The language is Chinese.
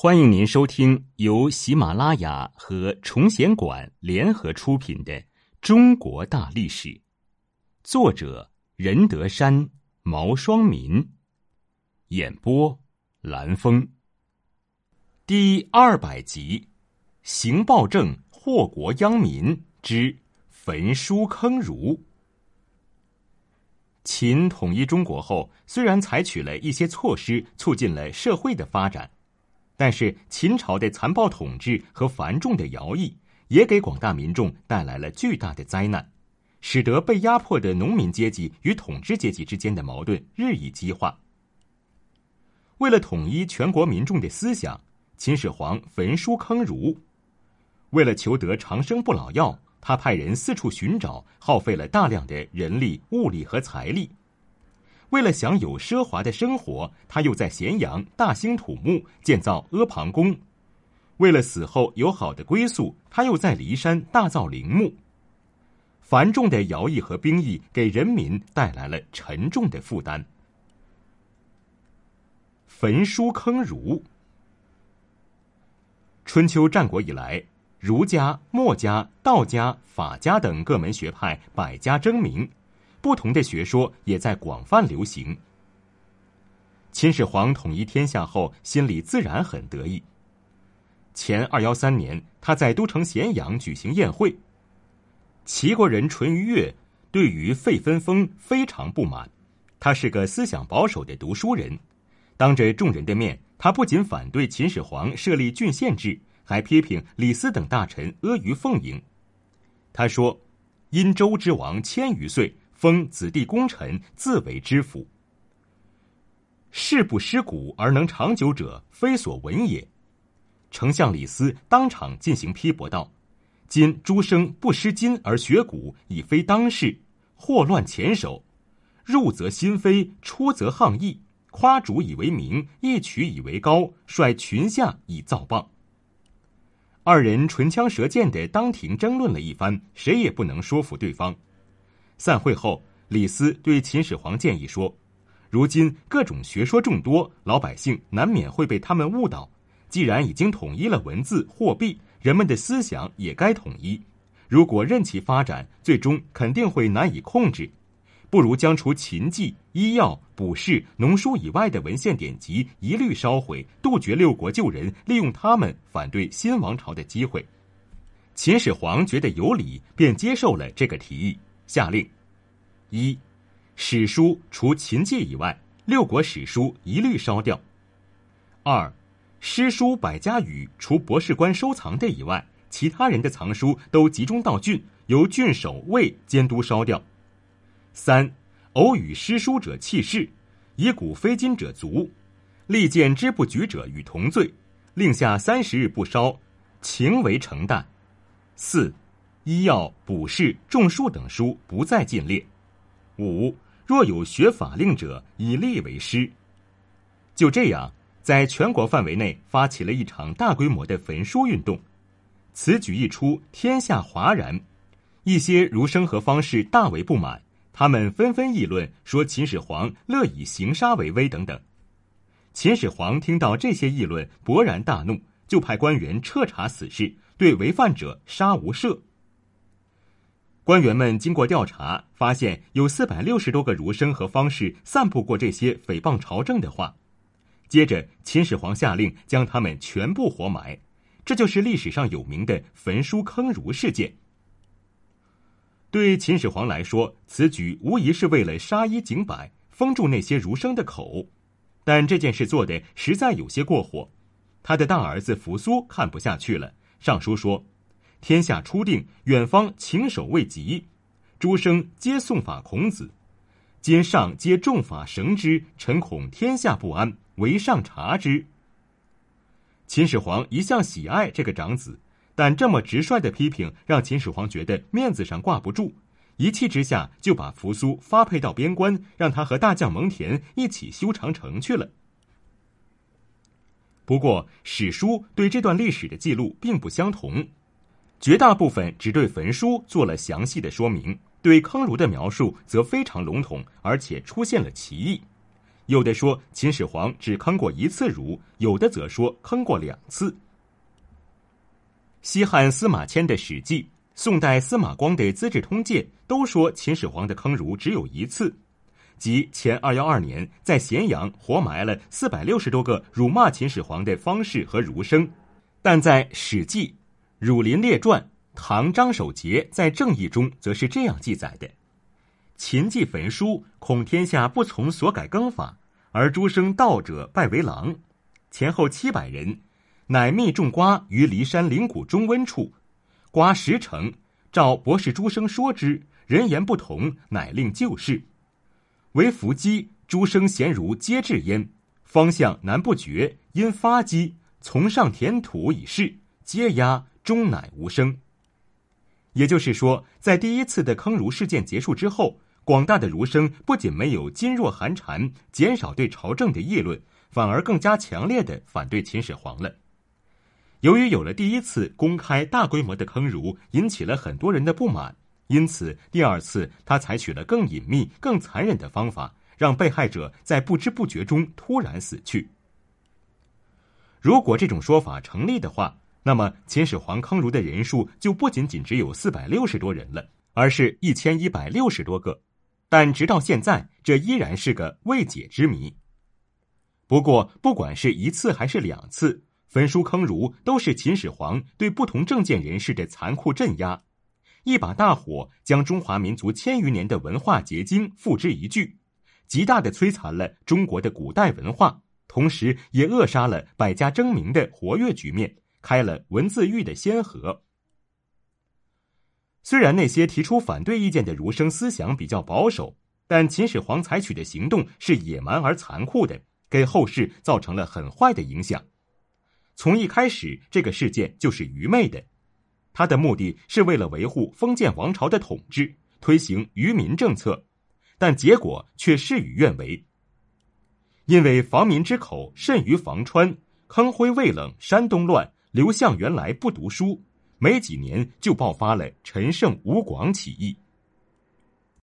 欢迎您收听由喜马拉雅和崇贤馆联合出品的《中国大历史》，作者任德山、毛双民，演播蓝峰。第二百集：行暴政祸国殃民之焚书坑儒。秦统一中国后，虽然采取了一些措施，促进了社会的发展。但是秦朝的残暴统治和繁重的徭役，也给广大民众带来了巨大的灾难，使得被压迫的农民阶级与统治阶级之间的矛盾日益激化。为了统一全国民众的思想，秦始皇焚书坑儒。为了求得长生不老药，他派人四处寻找，耗费了大量的人力、物力和财力。为了享有奢华的生活，他又在咸阳大兴土木，建造阿房宫；为了死后有好的归宿，他又在骊山大造陵墓。繁重的徭役和兵役给人民带来了沉重的负担。焚书坑儒。春秋战国以来，儒家、墨家、道家、法家等各门学派百家争鸣。不同的学说也在广泛流行。秦始皇统一天下后，心里自然很得意。前二幺三年，他在都城咸阳举行宴会。齐国人淳于越对于废分封非常不满，他是个思想保守的读书人。当着众人的面，他不仅反对秦始皇设立郡县制，还批评李斯等大臣阿谀奉迎。他说：“殷周之王千余岁。”封子弟功臣，自为知府。事不失古而能长久者，非所闻也。丞相李斯当场进行批驳道：“今诸生不失今而学古，已非当世，祸乱前首。入则心非，出则항议，夸主以为名，一曲以为高，率群下以造谤。”二人唇枪舌剑的当庭争论了一番，谁也不能说服对方。散会后，李斯对秦始皇建议说：“如今各种学说众多，老百姓难免会被他们误导。既然已经统一了文字、货币，人们的思想也该统一。如果任其发展，最终肯定会难以控制。不如将除秦记、医药、卜筮、农书以外的文献典籍一律烧毁，杜绝六国旧人利用他们反对新王朝的机会。”秦始皇觉得有理，便接受了这个提议。下令：一、史书除秦记以外，六国史书一律烧掉；二、诗书百家语除博士官收藏的以外，其他人的藏书都集中到郡，由郡守卫监督烧掉；三、偶与诗书者弃市，以古非今者卒；力荐之不举者与同罪，令下三十日不烧，情为承担；四。医药、卜筮、种树等书不再禁列。五，若有学法令者，以吏为师。就这样，在全国范围内发起了一场大规模的焚书运动。此举一出，天下哗然。一些儒生和方士大为不满，他们纷纷议论说秦始皇乐以行杀为威等等。秦始皇听到这些议论，勃然大怒，就派官员彻查此事，对违犯者杀无赦。官员们经过调查，发现有四百六十多个儒生和方士散布过这些诽谤朝政的话。接着，秦始皇下令将他们全部活埋，这就是历史上有名的焚书坑儒事件。对秦始皇来说，此举无疑是为了杀一儆百，封住那些儒生的口。但这件事做的实在有些过火，他的大儿子扶苏看不下去了，上书说。天下初定，远方请守未及，诸生皆诵法孔子。今上皆重法绳之，臣恐天下不安，唯上察之。秦始皇一向喜爱这个长子，但这么直率的批评让秦始皇觉得面子上挂不住，一气之下就把扶苏发配到边关，让他和大将蒙恬一起修长城去了。不过，史书对这段历史的记录并不相同。绝大部分只对焚书做了详细的说明，对坑儒的描述则非常笼统，而且出现了歧义。有的说秦始皇只坑过一次儒，有的则说坑过两次。西汉司马迁的《史记》，宋代司马光的《资治通鉴》都说秦始皇的坑儒只有一次，即前二幺二年在咸阳活埋了四百六十多个辱骂秦始皇的方士和儒生。但在《史记·儒林列传》，唐张守节在《正义》中则是这样记载的：“秦祭焚书，恐天下不从所改更法，而诸生道者拜为郎，前后七百人。”乃密种瓜于骊山灵谷中温处，瓜十成，照博士诸生说之，人言不同，乃令就事。为伏击，诸生贤儒皆至焉，方向南不绝，因发击，从上填土以示，皆压，终乃无声。也就是说，在第一次的坑儒事件结束之后，广大的儒生不仅没有噤若寒蝉，减少对朝政的议论，反而更加强烈的反对秦始皇了。由于有了第一次公开大规模的坑儒，引起了很多人的不满，因此第二次他采取了更隐秘、更残忍的方法，让被害者在不知不觉中突然死去。如果这种说法成立的话，那么秦始皇坑儒的人数就不仅仅只有四百六十多人了，而是一千一百六十多个。但直到现在，这依然是个未解之谜。不过，不管是一次还是两次。焚书坑儒都是秦始皇对不同政见人士的残酷镇压，一把大火将中华民族千余年的文化结晶付之一炬，极大的摧残了中国的古代文化，同时也扼杀了百家争鸣的活跃局面，开了文字狱的先河。虽然那些提出反对意见的儒生思想比较保守，但秦始皇采取的行动是野蛮而残酷的，给后世造成了很坏的影响。从一开始，这个事件就是愚昧的，他的目的是为了维护封建王朝的统治，推行愚民政策，但结果却事与愿违。因为防民之口甚于防川，坑灰未冷，山东乱，刘向原来不读书，没几年就爆发了陈胜吴广起义。